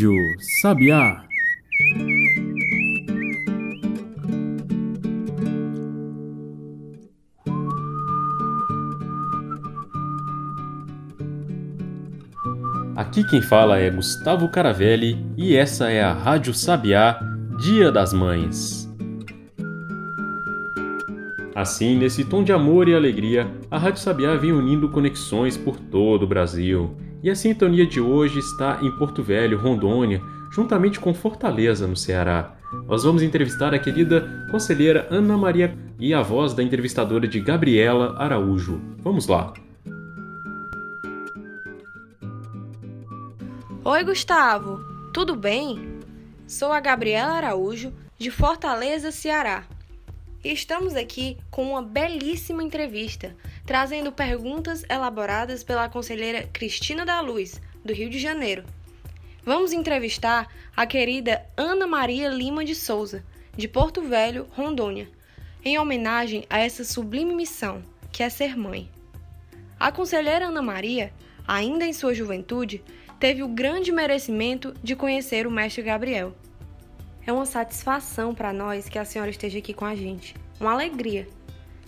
Rádio Sabiá. Aqui quem fala é Gustavo Caravelli e essa é a Rádio Sabiá, Dia das Mães. Assim, nesse tom de amor e alegria, a Rádio Sabiá vem unindo conexões por todo o Brasil. E a sintonia de hoje está em Porto Velho, Rondônia, juntamente com Fortaleza, no Ceará. Nós vamos entrevistar a querida conselheira Ana Maria e a voz da entrevistadora de Gabriela Araújo. Vamos lá! Oi, Gustavo, tudo bem? Sou a Gabriela Araújo, de Fortaleza, Ceará. Estamos aqui com uma belíssima entrevista, trazendo perguntas elaboradas pela conselheira Cristina da Luz, do Rio de Janeiro. Vamos entrevistar a querida Ana Maria Lima de Souza, de Porto Velho, Rondônia, em homenagem a essa sublime missão, que é ser mãe. A conselheira Ana Maria, ainda em sua juventude, teve o grande merecimento de conhecer o mestre Gabriel. É uma satisfação para nós que a senhora esteja aqui com a gente. Uma alegria.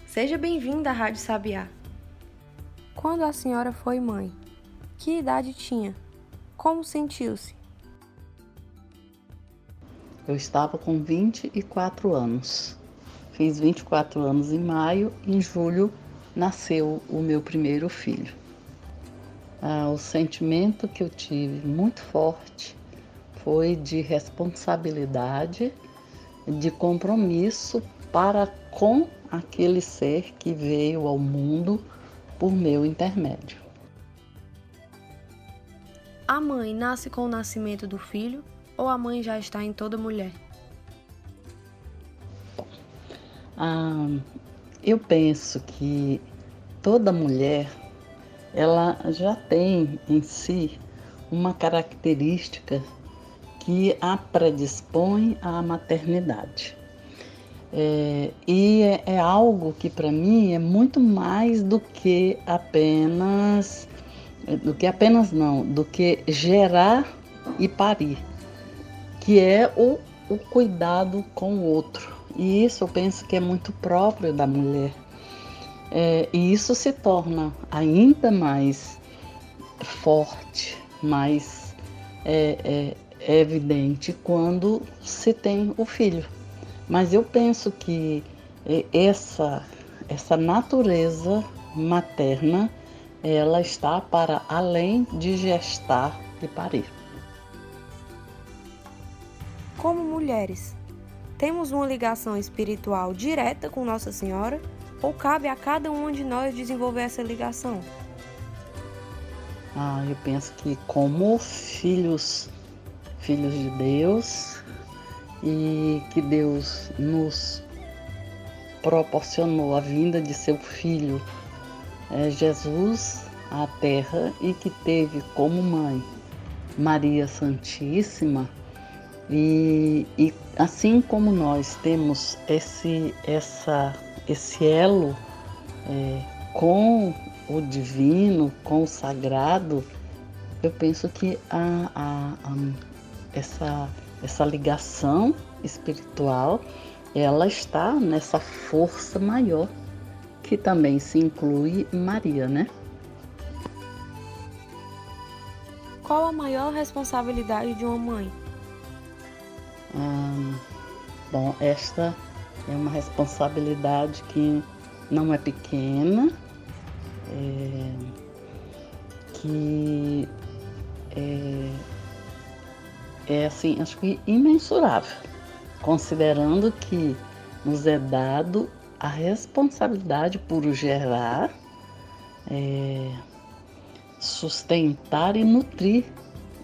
Seja bem-vinda à Rádio Sabiá. Quando a senhora foi mãe, que idade tinha? Como sentiu-se? Eu estava com 24 anos. Fiz 24 anos em maio, em julho nasceu o meu primeiro filho. Ah, o sentimento que eu tive muito forte foi de responsabilidade, de compromisso para com aquele ser que veio ao mundo por meu intermédio. A mãe nasce com o nascimento do filho ou a mãe já está em toda mulher? Ah, eu penso que toda mulher ela já tem em si uma característica que a predispõe à maternidade. É, e é, é, algo que para mim é muito mais do que apenas, do que apenas não, do que gerar e parir, que é o, o cuidado com o outro. E isso eu penso que é muito próprio da mulher. É, e isso se torna ainda mais forte, mais é, é, evidente quando se tem o filho. Mas eu penso que é, essa, essa natureza materna ela está para além de gestar e parir. Como mulheres, temos uma ligação espiritual direta com Nossa Senhora ou cabe a cada um de nós desenvolver essa ligação? Ah, eu penso que como filhos, filhos de Deus, e que Deus nos proporcionou a vinda de seu filho é, Jesus à terra e que teve como mãe Maria Santíssima e, e assim como nós temos esse essa esse elo é, com o divino, com o sagrado, eu penso que a, a, a, essa, essa ligação espiritual ela está nessa força maior que também se inclui Maria, né? Qual a maior responsabilidade de uma mãe? Hum, bom, esta é uma responsabilidade que não é pequena, é, que é, é assim, acho que imensurável, considerando que nos é dado a responsabilidade por gerar, é, sustentar e nutrir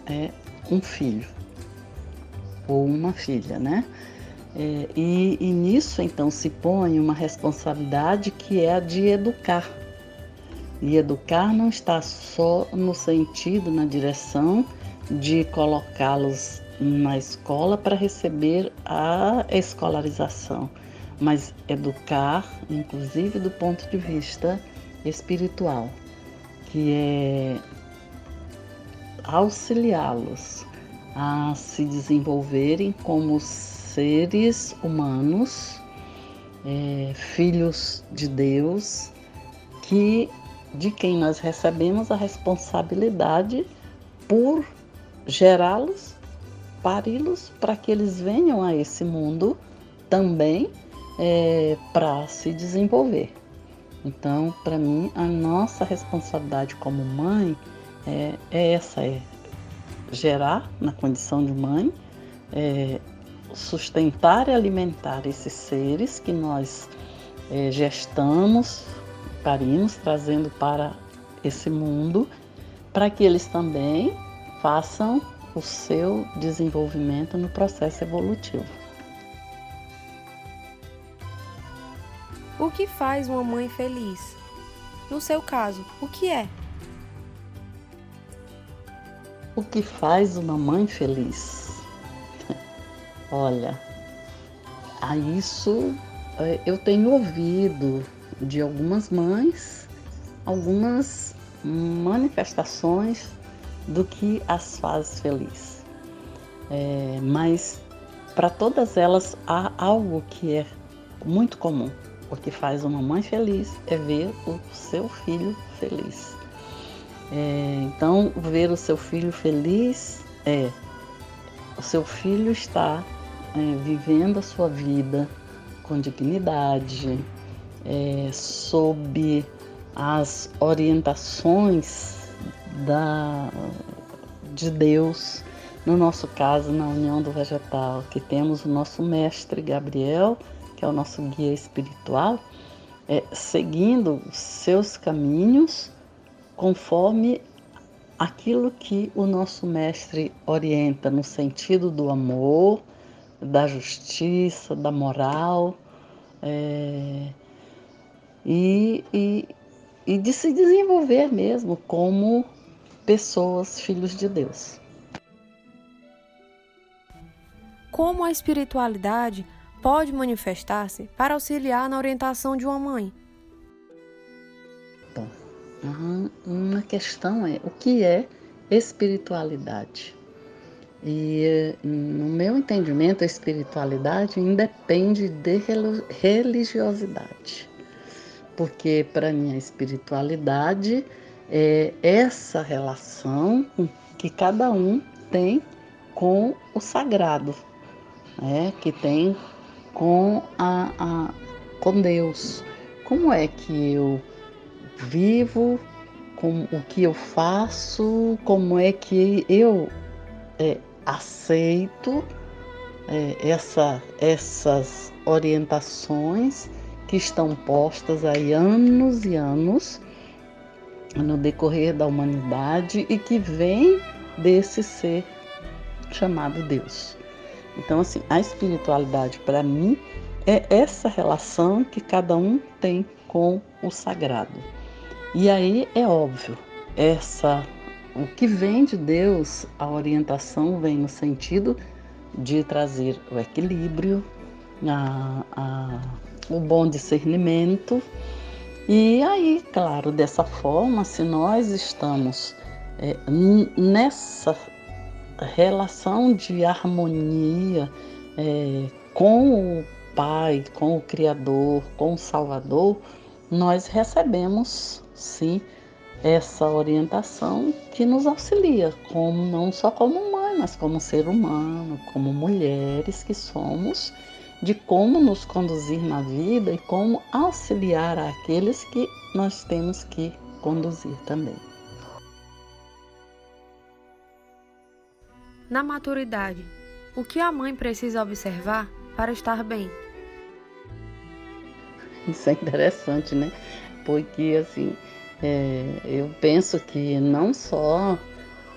é, um filho ou uma filha, né? É, e, e nisso então se põe uma responsabilidade que é a de educar. E educar não está só no sentido, na direção de colocá-los na escola para receber a escolarização, mas educar, inclusive do ponto de vista espiritual, que é auxiliá-los a se desenvolverem como seres humanos, é, filhos de Deus, que de quem nós recebemos a responsabilidade por gerá-los, pari-los, para que eles venham a esse mundo também é, para se desenvolver. Então, para mim, a nossa responsabilidade como mãe é, é, essa: é gerar na condição de mãe, é, sustentar e alimentar esses seres que nós é, gestamos, parimos, trazendo para esse mundo, para que eles também façam o seu desenvolvimento no processo evolutivo. O que faz uma mãe feliz? No seu caso, o que é? O que faz uma mãe feliz? Olha, a isso é, eu tenho ouvido de algumas mães algumas manifestações do que as faz feliz. É, mas para todas elas há algo que é muito comum. O que faz uma mãe feliz é ver o seu filho feliz. É, então, ver o seu filho feliz é o seu filho está é, vivendo a sua vida com dignidade, é, sob as orientações da, de Deus, no nosso caso, na União do Vegetal, que temos o nosso mestre Gabriel, que é o nosso guia espiritual, é, seguindo seus caminhos conforme aquilo que o nosso mestre orienta no sentido do amor, da justiça, da moral é, e, e, e de se desenvolver mesmo como pessoas, filhos de Deus. Como a espiritualidade pode manifestar-se para auxiliar na orientação de uma mãe? Bom, uma questão é o que é espiritualidade? E no meu entendimento, a espiritualidade independe de religiosidade. Porque para mim a espiritualidade é essa relação que cada um tem com o sagrado, né? que tem com, a, a, com Deus. Como é que eu vivo, com o que eu faço, como é que eu é, aceito é, essa, essas orientações que estão postas aí anos e anos no decorrer da humanidade e que vem desse ser chamado Deus. Então, assim, a espiritualidade para mim é essa relação que cada um tem com o sagrado. E aí é óbvio, essa o que vem de Deus, a orientação vem no sentido de trazer o equilíbrio, a, a, o bom discernimento. E aí, claro, dessa forma, se nós estamos é, nessa relação de harmonia é, com o Pai, com o Criador, com o Salvador, nós recebemos sim essa orientação que nos auxilia, como não só como mãe, mas como ser humano, como mulheres que somos, de como nos conduzir na vida e como auxiliar aqueles que nós temos que conduzir também. Na maturidade, o que a mãe precisa observar para estar bem? Isso é interessante, né? Porque assim, é, eu penso que não só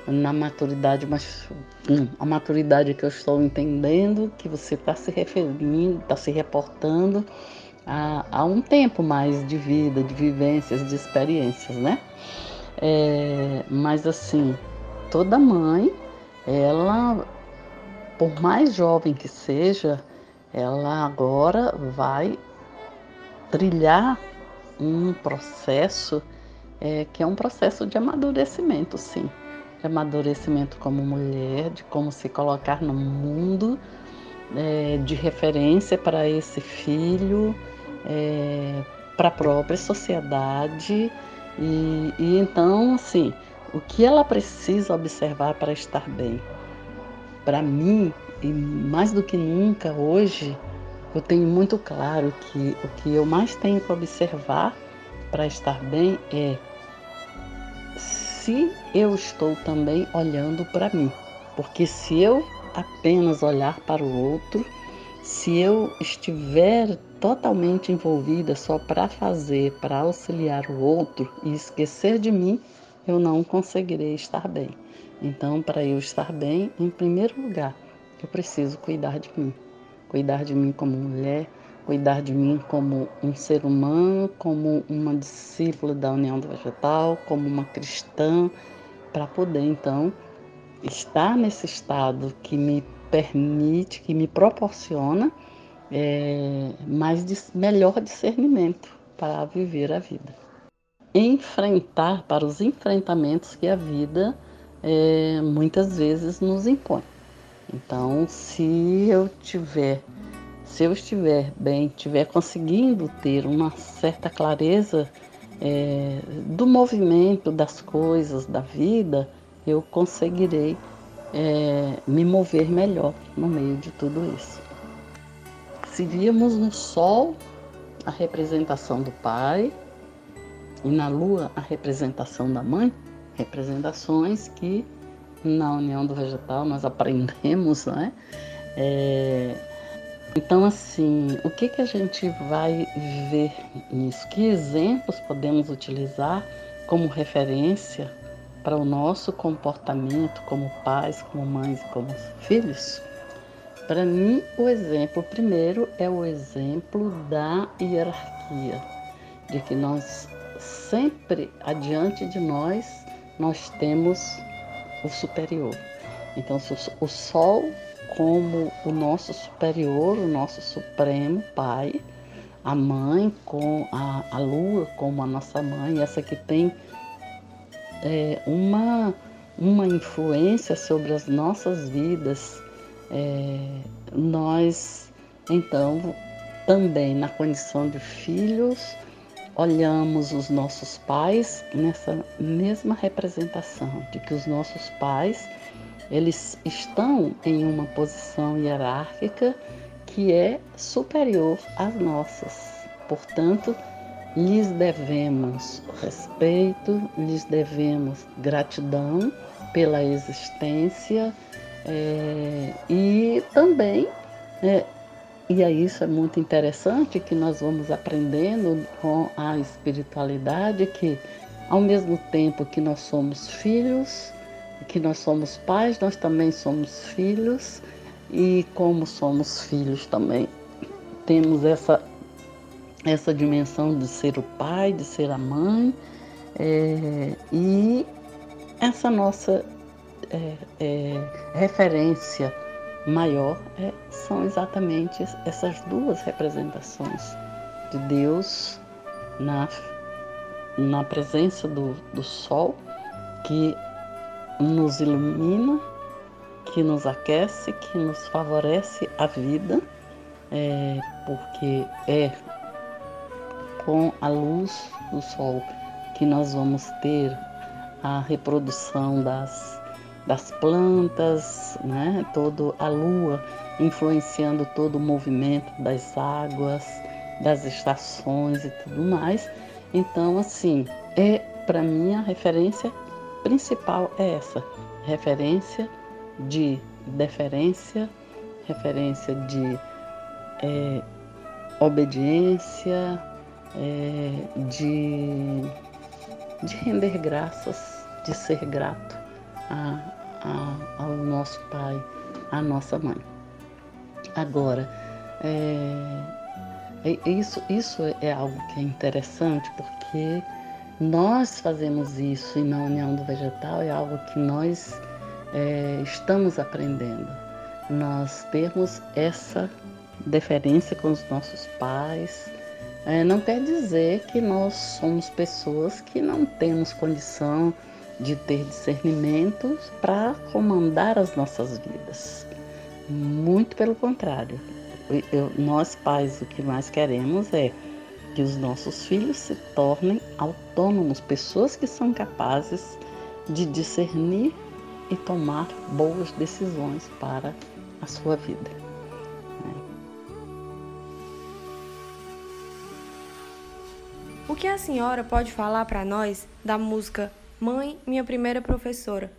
na maturidade, mas hum, a maturidade que eu estou entendendo, que você está se referindo, está se reportando a, a, um tempo mais de vida, de vivências, de experiências, né? É, mas assim, toda mãe ela, por mais jovem que seja, ela agora vai trilhar um processo é, que é um processo de amadurecimento, sim. De amadurecimento como mulher, de como se colocar no mundo, é, de referência para esse filho, é, para a própria sociedade. E, e então, assim, o que ela precisa observar para estar bem? Para mim, e mais do que nunca hoje, eu tenho muito claro que o que eu mais tenho que observar para estar bem é se eu estou também olhando para mim. Porque se eu apenas olhar para o outro, se eu estiver totalmente envolvida só para fazer, para auxiliar o outro e esquecer de mim, eu não conseguirei estar bem. Então, para eu estar bem, em primeiro lugar, eu preciso cuidar de mim. Cuidar de mim como mulher, cuidar de mim como um ser humano, como uma discípula da União do Vegetal, como uma cristã, para poder então estar nesse estado que me permite, que me proporciona é, mais melhor discernimento para viver a vida. Enfrentar para os enfrentamentos que a vida é, muitas vezes nos impõe. Então, se eu tiver, se eu estiver bem, estiver conseguindo ter uma certa clareza é, do movimento das coisas, da vida, eu conseguirei é, me mover melhor no meio de tudo isso. Se víamos no Sol a representação do Pai e na Lua a representação da Mãe, representações que na união do vegetal nós aprendemos, né? É, então, assim, o que, que a gente vai ver nisso? Que exemplos podemos utilizar como referência para o nosso comportamento como pais, como mães e como filhos? Para mim, o exemplo primeiro é o exemplo da hierarquia, de que nós sempre adiante de nós nós temos o superior. Então, o sol como o nosso superior, o nosso supremo pai, a mãe com a, a lua como a nossa mãe, essa que tem é, uma, uma influência sobre as nossas vidas, é, nós então também na condição de filhos olhamos os nossos pais nessa mesma representação de que os nossos pais eles estão em uma posição hierárquica que é superior às nossas. Portanto, lhes devemos respeito, lhes devemos gratidão pela existência é, e também é, e aí isso é muito interessante que nós vamos aprendendo com a espiritualidade que ao mesmo tempo que nós somos filhos, que nós somos pais, nós também somos filhos e como somos filhos também temos essa essa dimensão de ser o pai, de ser a mãe é, e essa nossa é, é, referência maior é, são exatamente essas duas representações de Deus na, na presença do, do sol, que nos ilumina, que nos aquece, que nos favorece a vida, é, porque é com a luz do sol que nós vamos ter a reprodução das das plantas, né? Todo a lua influenciando todo o movimento das águas, das estações e tudo mais. Então, assim, é para mim a referência principal é essa, referência de deferência, referência de é, obediência, é, de, de render graças, de ser grato a, a, ao nosso pai, à nossa mãe. Agora, é, é, isso, isso é algo que é interessante porque nós fazemos isso e na União do Vegetal é algo que nós é, estamos aprendendo. Nós temos essa deferência com os nossos pais. É, não quer dizer que nós somos pessoas que não temos condição de ter discernimento para comandar as nossas vidas. Muito pelo contrário. Eu, nós pais o que mais queremos é que os nossos filhos se tornem autônomos, pessoas que são capazes de discernir e tomar boas decisões para a sua vida. O que a senhora pode falar para nós da música Mãe, minha primeira professora?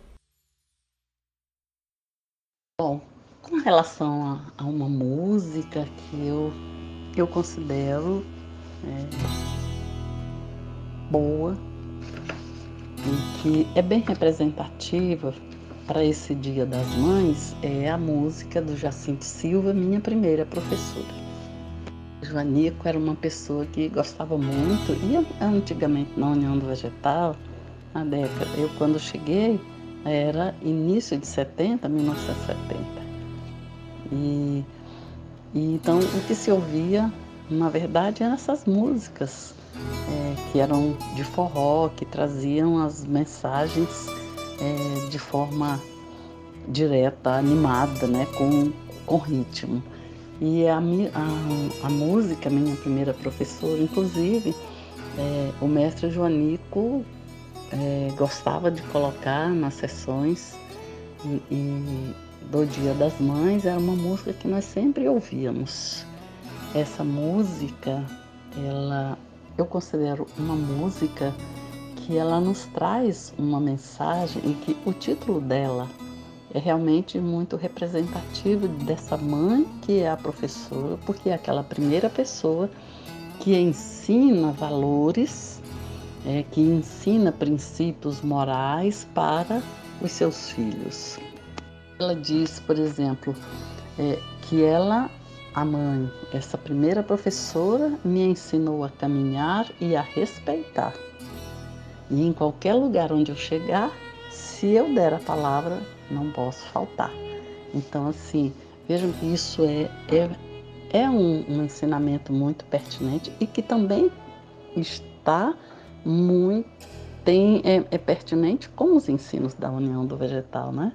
Bom, com relação a, a uma música que eu, eu considero é, boa e que é bem representativa para esse Dia das Mães é a música do Jacinto Silva, minha primeira professora. Joanico era uma pessoa que gostava muito, e antigamente na União do Vegetal, na década, eu quando cheguei, era início de 70, 1970. E, e então o que se ouvia, na verdade, eram essas músicas é, que eram de forró, que traziam as mensagens é, de forma direta, animada, né, com, com ritmo. E a, a, a música, minha primeira professora, inclusive, é, o mestre Joanico é, gostava de colocar nas sessões e, e do Dia das Mães, era uma música que nós sempre ouvíamos. Essa música, ela, eu considero uma música que ela nos traz uma mensagem e que o título dela é realmente muito representativo dessa mãe que é a professora, porque é aquela primeira pessoa que ensina valores, é, que ensina princípios morais para os seus filhos. Ela diz, por exemplo, é, que ela, a mãe, essa primeira professora, me ensinou a caminhar e a respeitar. E em qualquer lugar onde eu chegar, se eu der a palavra, não posso faltar. Então, assim, vejam que isso é, é, é um, um ensinamento muito pertinente e que também está muito tem, é, é, pertinente com os ensinos da união do vegetal, né?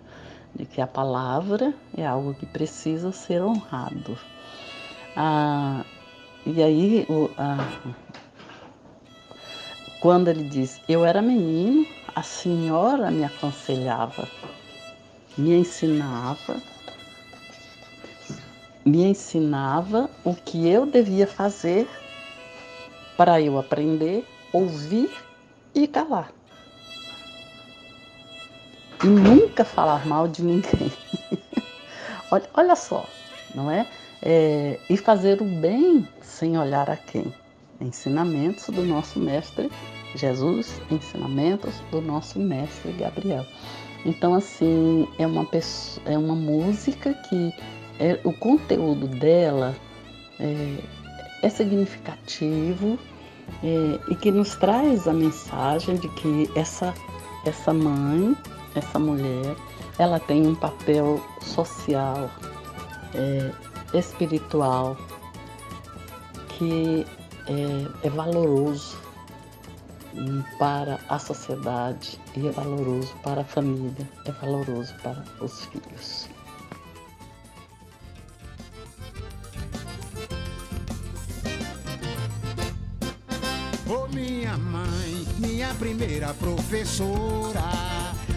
De que a palavra é algo que precisa ser honrado. Ah, e aí, o, ah, quando ele diz, eu era menino, a senhora me aconselhava, me ensinava, me ensinava o que eu devia fazer para eu aprender, ouvir e calar. E nunca falar mal de ninguém. olha, olha só, não é? É? E fazer o bem sem olhar a quem ensinamentos do nosso mestre Jesus, ensinamentos do nosso mestre Gabriel. Então, assim, é uma, pessoa, é uma música que é, o conteúdo dela é, é significativo é, e que nos traz a mensagem de que essa, essa mãe, essa mulher, ela tem um papel social, é, espiritual, que é, é valoroso para a sociedade e é valoroso para a família, é valoroso para os filhos. Ô minha mãe, minha primeira professora,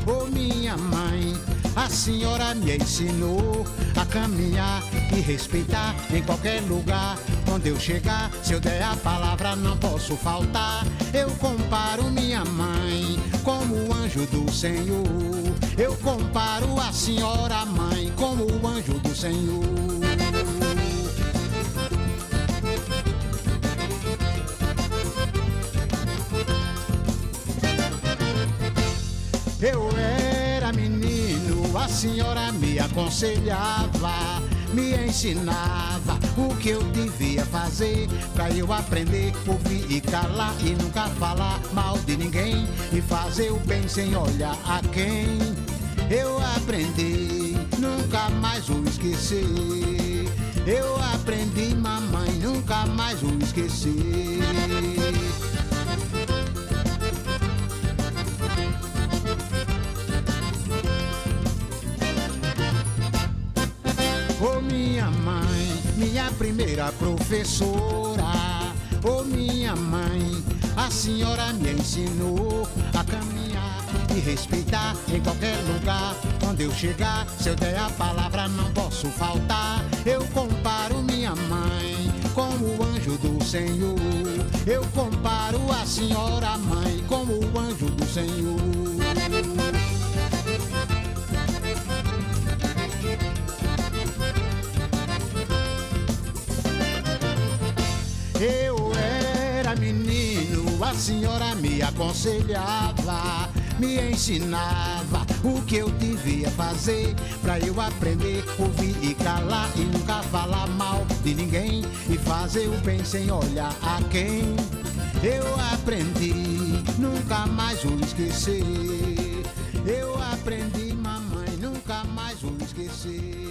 ô oh, minha mãe, a senhora me ensinou a caminhar e respeitar em qualquer lugar onde eu chegar. Se eu der a palavra, não posso faltar. Eu comparo minha mãe como o anjo do Senhor. Eu comparo a senhora mãe como o anjo do Senhor. Eu senhora me aconselhava me ensinava o que eu devia fazer pra eu aprender, ouvir e calar e nunca falar mal de ninguém e fazer o bem sem olhar a quem. Eu aprendi, nunca mais o esquecer. Eu aprendi, mamãe, nunca mais o esquecer. Primeira professora. Ô oh, minha mãe, a senhora me ensinou a caminhar e respeitar em qualquer lugar. Quando eu chegar, se eu der a palavra, não posso faltar. Eu comparo minha mãe com o anjo do Senhor. Eu comparo a senhora mãe com o anjo do Senhor. Eu era menino, a senhora me aconselhava, me ensinava o que eu devia fazer pra eu aprender, ouvir e calar e nunca falar mal de ninguém e fazer o bem sem olhar a quem. Eu aprendi, nunca mais vou esquecer. Eu aprendi, mamãe, nunca mais vou esquecer.